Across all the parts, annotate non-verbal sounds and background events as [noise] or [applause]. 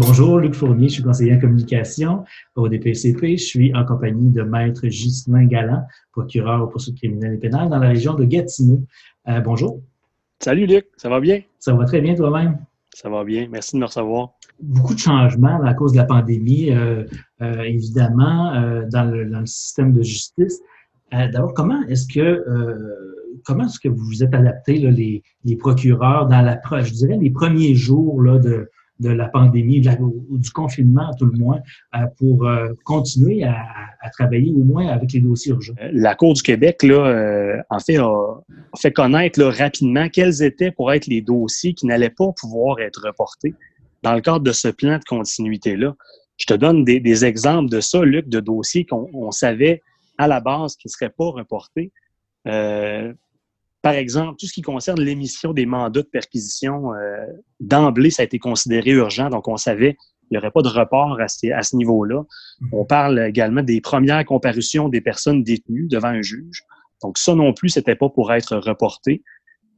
Bonjour, Luc Fournier, je suis conseiller en communication au DPCP. Je suis en compagnie de Maître Ghislain Galland, procureur au poursuites criminelles et pénales dans la région de Gatineau. Euh, bonjour. Salut Luc, ça va bien? Ça va très bien toi-même? Ça va bien, merci de me recevoir. Beaucoup de changements à cause de la pandémie, euh, euh, évidemment, dans le, système de justice. D'abord, comment est-ce que comment est-ce que vous vous êtes adapté, les, les, procureurs, dans la, je dirais, les premiers jours là, de, de la pandémie ou du confinement, tout le moins, euh, pour euh, continuer à, travailler au moins avec les dossiers urgents? Euh, la Cour du Québec, là, en fait, a, fait connaître rapidement quels étaient pour être les dossiers qui n'allaient pas pouvoir être reportés dans le cadre de ce plan de continuité-là. Je te donne des, exemples de ça, Luc, de dossiers qu'on savait à la base qui ne seraient pas reportés. Par exemple, tout ce qui concerne l'émission des mandats de perquisition, euh, d'emblée, ça a été considéré urgent, donc on savait qu'il n'y aurait pas de report à ce, niveau-là. Mm-hmm. On parle également des premières comparutions des personnes détenues devant un juge. Donc ça non plus, c'était pas pour être reporté.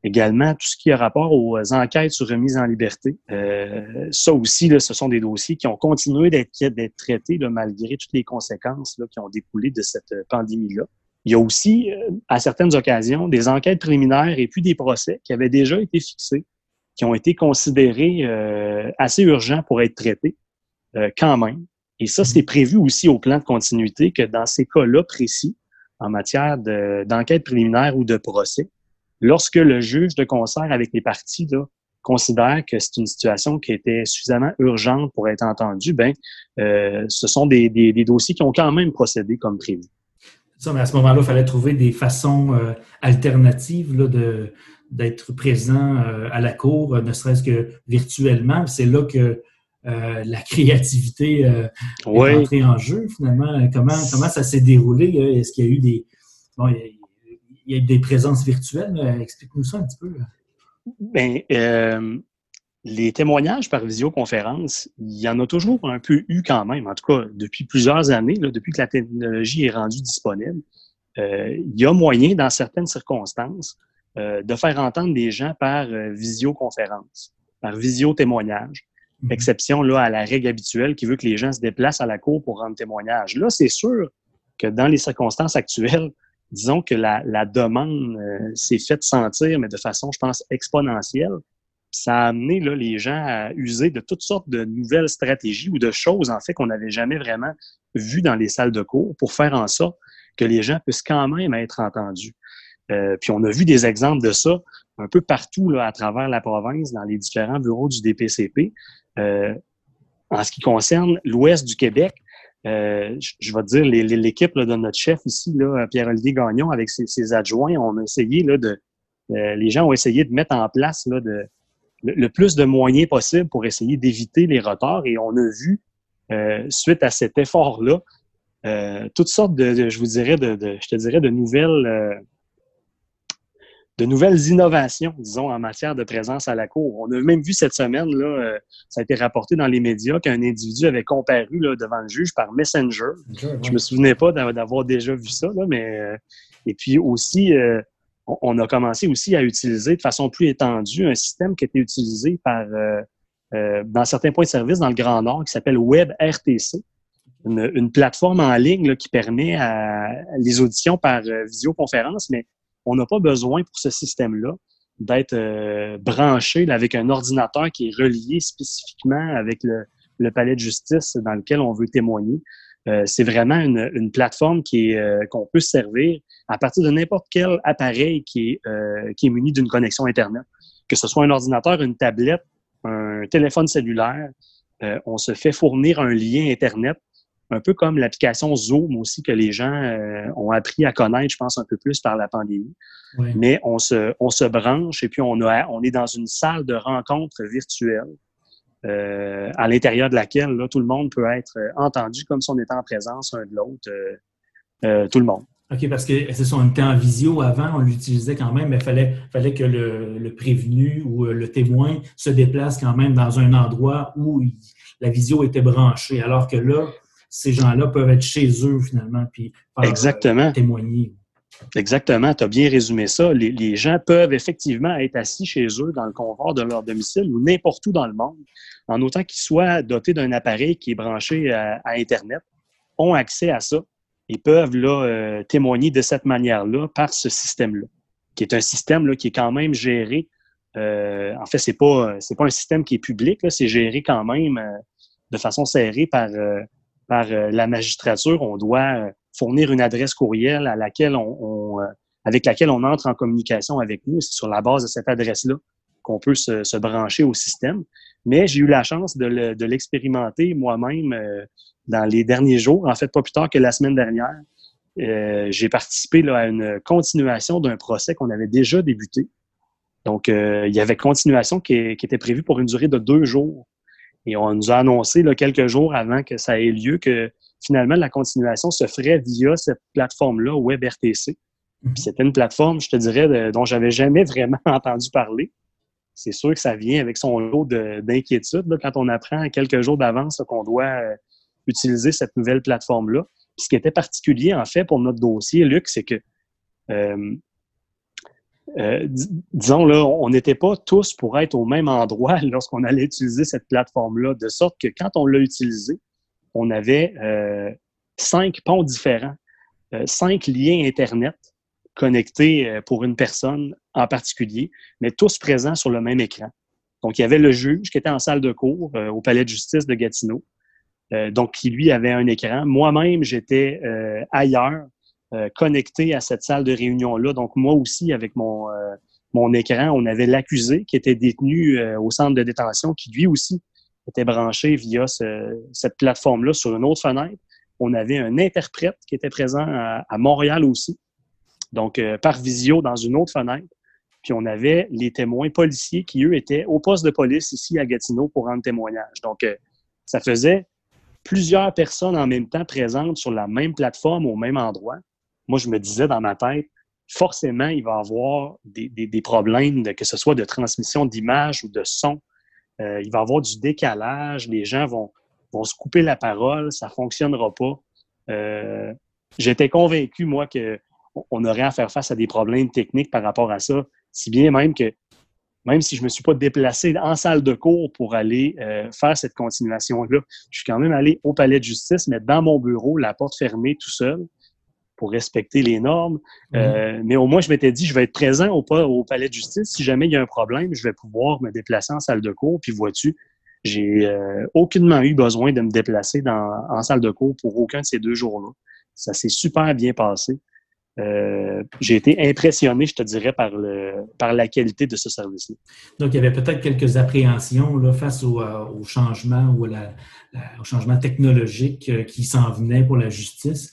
Également, tout ce qui a rapport aux enquêtes sur remise en liberté. Euh, ça aussi, là, ce sont des dossiers qui ont continué d'être traités malgré toutes les conséquences qui ont découlé de cette pandémie-là. Il y a aussi, euh, à certaines occasions, des enquêtes préliminaires et puis des procès qui avaient déjà été fixés, qui ont été considérés euh, assez urgents pour être traités euh, quand même. Et ça, c'est prévu aussi au plan de continuité que dans ces cas-là précis, en matière d'enquête préliminaire ou de procès, lorsque le juge de concert avec les parties là, considère que c'est une situation qui était suffisamment urgente pour être entendue, ben, ce sont des, des dossiers qui ont quand même procédé comme prévu mais à ce moment-là, il fallait trouver des façons euh, alternatives de, d'être présent euh, à la cour, ne serait-ce que virtuellement. C'est là que euh, la créativité est entrée en jeu, finalement. Comment, comment ça s'est déroulé? Est-ce qu'il y a eu des. Bon, il y a, eu des présences virtuelles? Explique-nous ça un petit peu. Bien, les témoignages par visioconférence, il y en a toujours un peu eu quand même, en tout cas depuis plusieurs années, depuis que la technologie est rendue disponible. Euh, il y a moyen, dans certaines circonstances, euh, de faire entendre des gens par euh, visioconférence, par visio-témoignage. Mhm. Exception là, à la règle habituelle qui veut que les gens se déplacent à la cour pour rendre témoignage. Là, c'est sûr que dans les circonstances actuelles, disons que la, la demande s'est faite sentir, mais de façon, je pense, exponentielle ça a amené là, les gens à user de toutes sortes de nouvelles stratégies ou de choses, en fait, qu'on n'avait jamais vraiment vues dans les salles de cours pour faire en sorte que les gens puissent quand même être entendus. Euh, puis on a vu des exemples de ça un peu partout là, à travers la province, dans les différents bureaux du DPCP. Euh, en ce qui concerne l'ouest du Québec, euh, je, vais te dire, l'équipe de notre chef ici, Pierre-Olivier Gagnon, avec ses, ses, adjoints, on a essayé là, de... les gens ont essayé de mettre en place là, de, le, plus de moyens possible pour essayer d'éviter les retards. Et on a vu, euh, suite à cet effort-là, euh, toutes sortes de, je vous dirais, de, je te dirais, de nouvelles, euh, de nouvelles innovations, disons, en matière de présence à la cour. On a même vu cette semaine, là, ça a été rapporté dans les médias qu'un individu avait comparu là, devant le juge par Messenger. Je me souvenais pas d'avoir déjà vu ça, là, mais et puis aussi on a commencé aussi à utiliser de façon plus étendue un système qui était utilisé par euh, euh, dans certains points de service dans le Grand Nord qui s'appelle WebRTC, une, plateforme en ligne qui permet les auditions par euh, visioconférence, mais on n'a pas besoin pour ce système-là d'être branché avec un ordinateur qui est relié spécifiquement avec le, palais de justice dans lequel on veut témoigner. C'est vraiment une, une, plateforme qui est qu'on peut servir à partir de n'importe quel appareil qui est, euh, qui est muni d'une connexion Internet. Que ce soit un ordinateur, une tablette, un téléphone cellulaire, euh, on se fait fournir un lien Internet, un peu comme l'application Zoom aussi que les gens euh, ont appris à connaître, je pense, un peu plus par la pandémie. Mais on se, on se branche et puis on, a, on est dans une salle de rencontre virtuelle. Euh, à l'intérieur de laquelle là, tout le monde peut être entendu comme si on était en présence un de l'autre, euh, tout le monde. OK, parce que c'est ça, on était en visio avant, on l'utilisait quand même, mais il fallait, fallait que le, prévenu ou euh, le témoin se déplace quand même dans un endroit où la visio était branchée. Alors que là, ces gens-là peuvent être chez eux finalement, puis Exactement. témoigner. Exactement, tu as bien résumé ça. Les, gens peuvent effectivement être assis chez eux dans le confort de leur domicile ou n'importe où dans le monde, en autant qu'ils soient dotés d'un appareil qui est branché à, Internet, ont accès à ça et peuvent là, euh, témoigner de cette manière-là par ce système-là, qui est un système là, qui est quand même géré. Euh, en fait, c'est pas c'est pas un système qui est public, c'est géré quand même euh, de façon serrée par par la magistrature. On doit fournir une adresse courriel à laquelle on, euh, avec laquelle on entre en communication avec nous. C'est sur la base de cette adresse-là qu'on peut se, brancher au système. Mais j'ai eu la chance de l'expérimenter moi-même euh, dans les derniers jours, en fait pas plus tard que la semaine dernière. Euh, j'ai participé là, à une continuation d'un procès qu'on avait déjà débuté. Donc, il y avait continuation qui, qui, était prévue pour une durée de deux jours. Et on nous a annoncé là, quelques jours avant que ça ait lieu que finalement, la continuation se ferait via cette plateforme-là, WebRTC. Mhm. C'était une plateforme, je te dirais, dont j'avais jamais vraiment [laughs] entendu parler. C'est sûr que ça vient avec son lot d'inquiétude quand on apprend quelques jours d'avance qu'on doit euh, utiliser cette nouvelle plateforme-là. Ce qui était particulier, en fait, pour notre dossier, Luc, c'est que, euh, euh, disons, là, on n'était pas tous pour être au même endroit [laughs] lorsqu'on allait utiliser cette plateforme-là, de sorte que quand on l'a utilisée, on avait euh, cinq ponts différents, euh, cinq liens Internet connectés euh, pour une personne en particulier, mais tous présents sur le même écran. Donc, il y avait le juge qui était en salle de cours au palais de justice de Gatineau, donc qui lui avait un écran. Moi-même, j'étais ailleurs, connecté à cette salle de réunion-là. Donc, moi aussi, avec mon, mon écran, on avait l'accusé qui était détenu au centre de détention, qui lui aussi était branché via cette plateforme-là sur une autre fenêtre. On avait un interprète qui était présent à, Montréal aussi, donc euh, par visio dans une autre fenêtre. Puis on avait les témoins policiers qui, eux, étaient au poste de police ici à Gatineau pour rendre témoignage. Donc, euh, ça faisait plusieurs personnes en même temps présentes sur la même plateforme au même endroit. Moi, je me disais dans ma tête, forcément, il va y avoir des, problèmes, que ce soit de transmission d'image ou de son euh, il va y avoir du décalage, les gens vont, vont se couper la parole, ça ne fonctionnera pas. Euh, j'étais convaincu, moi, qu'on aurait à faire face à des problèmes techniques par rapport à ça, si bien même que même si je ne me suis pas déplacé en salle de cours pour aller euh, faire cette continuation-là, je suis quand même allé au palais de justice, mais dans mon bureau, la porte fermée tout seul pour respecter les normes. Mhm. Euh, mais au moins, je m'étais dit, je vais être présent au, au, palais de justice. Si jamais il y a un problème, je vais pouvoir me déplacer en salle de cours. Puis vois-tu, j'ai euh, aucunement eu besoin de me déplacer dans, en salle de cours pour aucun de ces deux jours-là. Ça s'est super bien passé. Euh, j'ai été impressionné, je te dirais, par, le, par la qualité de ce service-là. Donc, il y avait peut-être quelques appréhensions là, face au, euh, au changement ou la, au changement technologique euh, qui s'en venait pour la justice.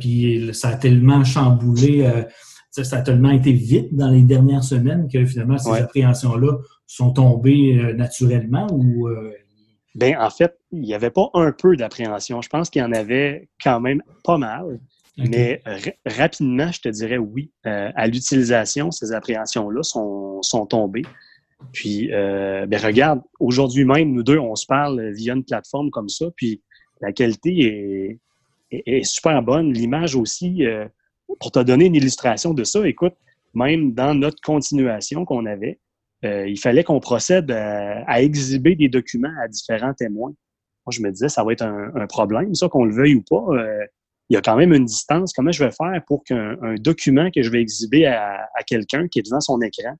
Puis ça a tellement chamboulé, ça a tellement été vite dans les dernières semaines que finalement, ces appréhensions-là sont tombées naturellement ou. Ben, en fait, il n'y avait pas un peu d'appréhension. Je pense qu'il y en avait quand même pas mal. Mais rapidement, je te dirais oui. Euh, à l'utilisation, ces appréhensions-là sont, sont, tombées. Puis, euh, ben regarde, aujourd'hui même, nous deux, on se parle via une plateforme comme ça, puis la qualité est, est, super bonne. L'image aussi, euh, pour te donner une illustration de ça, écoute, même dans notre continuation qu'on avait, euh, il fallait qu'on procède à, à, exhiber des documents à différents témoins. Moi, je me disais, ça va être un, un problème, ça, qu'on le veuille ou pas il y a quand même une distance. Comment je vais faire pour qu'un document que je vais exhiber à, quelqu'un qui est devant son écran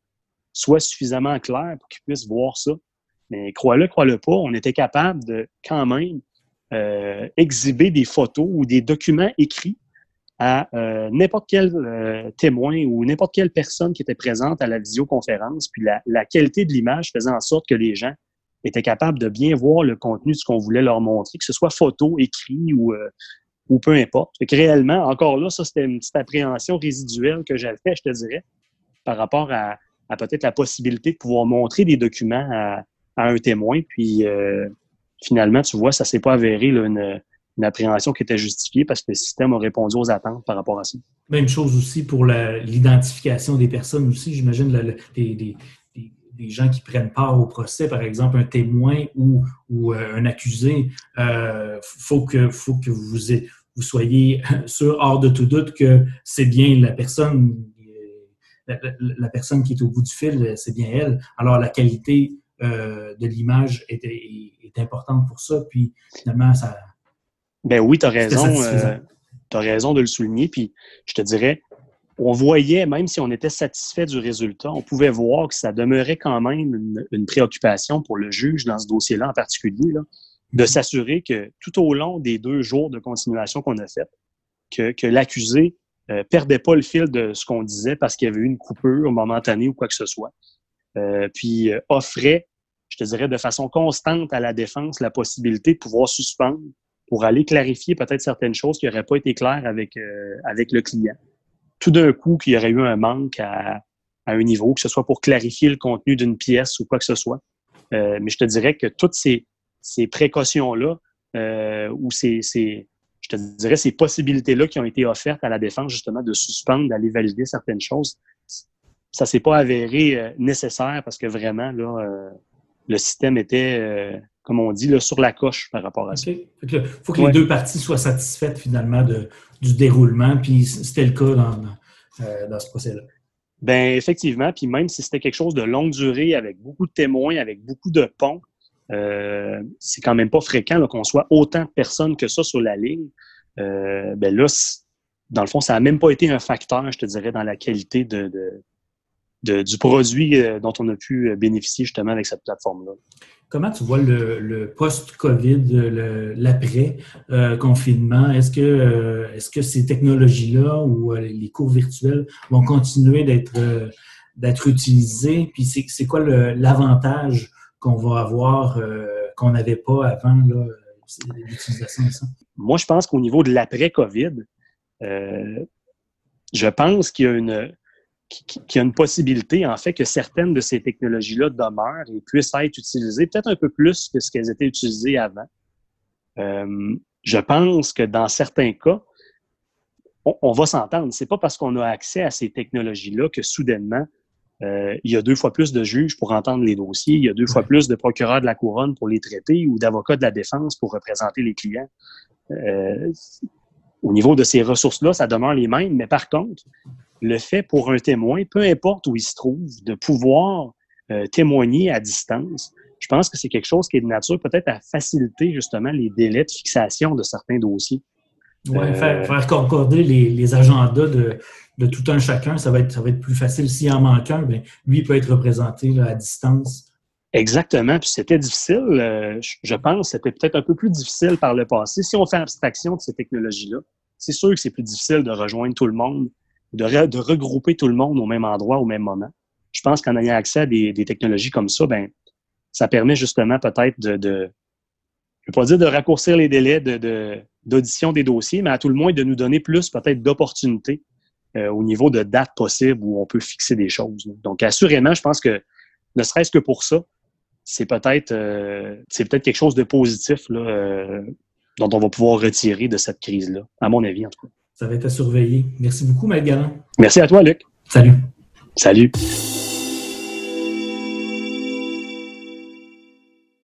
soit suffisamment clair pour qu'il puisse voir ça? Mais crois-le, crois-le pas, on était capable de quand même euh, exhiber des photos ou des documents écrits à euh, n'importe quel euh, témoin ou n'importe quelle personne qui était présente à la visioconférence. Puis la, la qualité de l'image faisait en sorte que les gens étaient capables de bien voir le contenu de ce qu'on voulait leur montrer, que ce soit photo, écrit ou ou peu importe. Fait que réellement, encore là, ça, c'était une petite appréhension résiduelle que j'avais, je te dirais, par rapport à, peut-être la possibilité de pouvoir montrer des documents à, un témoin. Puis euh, finalement, tu vois, ça s'est pas avéré une, appréhension qui était justifiée parce que le système a répondu aux attentes par rapport à ça. Même chose aussi pour l'identification des personnes aussi. J'imagine des gens qui prennent part au procès, par exemple un témoin ou, ou euh, un accusé, il euh, faut, que, faut que vous, vous soyez [laughs] sûr, hors de tout doute, que c'est bien la personne, la, personne qui est au bout du fil, c'est bien elle. Alors, la qualité euh, de l'image est, est, importante pour ça. Puis, finalement, ça. Ben oui, tu as raison. Euh, tu as raison de le souligner. Puis, je te dirais, on voyait, même si on était satisfait du résultat, on pouvait voir que ça demeurait quand même une, préoccupation pour le juge dans ce dossier-là en particulier, de s'assurer que tout au long des deux jours de continuation qu'on a fait, que, l'accusé euh, perdait pas le fil de ce qu'on disait parce qu'il y avait eu une coupure momentanée ou quoi que ce soit, euh, puis euh, offrait, je te dirais, de façon constante à la défense la possibilité de pouvoir suspendre pour aller clarifier peut-être certaines choses qui n'auraient pas été claires avec, avec le client tout d'un coup qu'il y aurait eu un manque à, un niveau, que ce soit pour clarifier le contenu d'une pièce ou quoi que ce soit. Euh, mais je te dirais que toutes ces, ces précautions-là, euh, ou ces, ces, je te dirais, ces possibilités-là qui ont été offertes à la défense, justement, de suspendre, d'aller valider certaines choses, ça s'est pas avéré euh, nécessaire parce que vraiment, là, euh, le système était, comme on dit, là, sur la coche par rapport à ça. Il faut que les deux parties soient satisfaites finalement de, du déroulement, puis c'était le cas dans, dans ce procès-là. Ben effectivement, puis même si c'était quelque chose de longue durée, avec beaucoup de témoins, avec beaucoup de ponts, euh, c'est quand même pas fréquent qu'on soit autant de personnes que ça sur la ligne. Euh, ben là, dans le fond, ça n'a même pas été un facteur, je te dirais, dans la qualité de, du produit euh, dont on a pu euh, bénéficier justement avec cette plateforme-là. Comment tu vois le, post-COVID, l'après-confinement? Est-ce que, est-ce que ces technologies-là ou les cours virtuels vont continuer d'être, d'être utilisés? Puis c'est, quoi l'avantage qu'on va avoir qu'on n'avait pas avant l'utilisation de ça? Moi, je pense qu'au niveau de l'après-COVID, je pense qu'il y a une, qu'il y a une possibilité, en fait, que certaines de ces technologies-là demeurent et puissent être utilisées peut-être un peu plus que ce qu'elles étaient utilisées avant. Euh, je pense que dans certains cas, on, va s'entendre. C'est pas parce qu'on a accès à ces technologies-là que soudainement, euh, il y a deux fois plus de juges pour entendre les dossiers, il y a deux fois plus de procureurs de la couronne pour les traiter ou d'avocats de la défense pour représenter les clients. Euh, au niveau de ces ressources-là, ça demeure les mêmes, mais par contre, le fait pour un témoin, peu importe où il se trouve, de pouvoir euh, témoigner à distance, je pense que c'est quelque chose qui est de nature peut-être à faciliter justement les délais de fixation de certains dossiers. Oui, faire, concorder les, agendas de, tout un chacun, ça va être, plus facile. S'il en manque un, bien, lui peut être représenté à distance. Exactement. Puis c'était difficile, euh, je pense, c'était peut-être un peu plus difficile par le passé. Si on fait abstraction de ces technologies-là, c'est sûr que c'est plus difficile de rejoindre tout le monde de, regrouper tout le monde au même endroit, au même moment. Je pense qu'en ayant accès à des, technologies comme ça, ben, ça permet justement peut-être de, de, je vais pas dire de raccourcir les délais de, d'audition des dossiers, mais à tout le moins de nous donner plus peut-être d'opportunités euh, au niveau de dates possibles où on peut fixer des choses. Donc, assurément, je pense que ne serait-ce que pour ça, c'est peut-être euh, c'est peut-être quelque chose de positif là, euh, dont on va pouvoir retirer de cette crise-là, à mon avis en tout cas. Ça va être à surveiller. Merci beaucoup, Maël Merci à toi, Luc. Salut. Salut.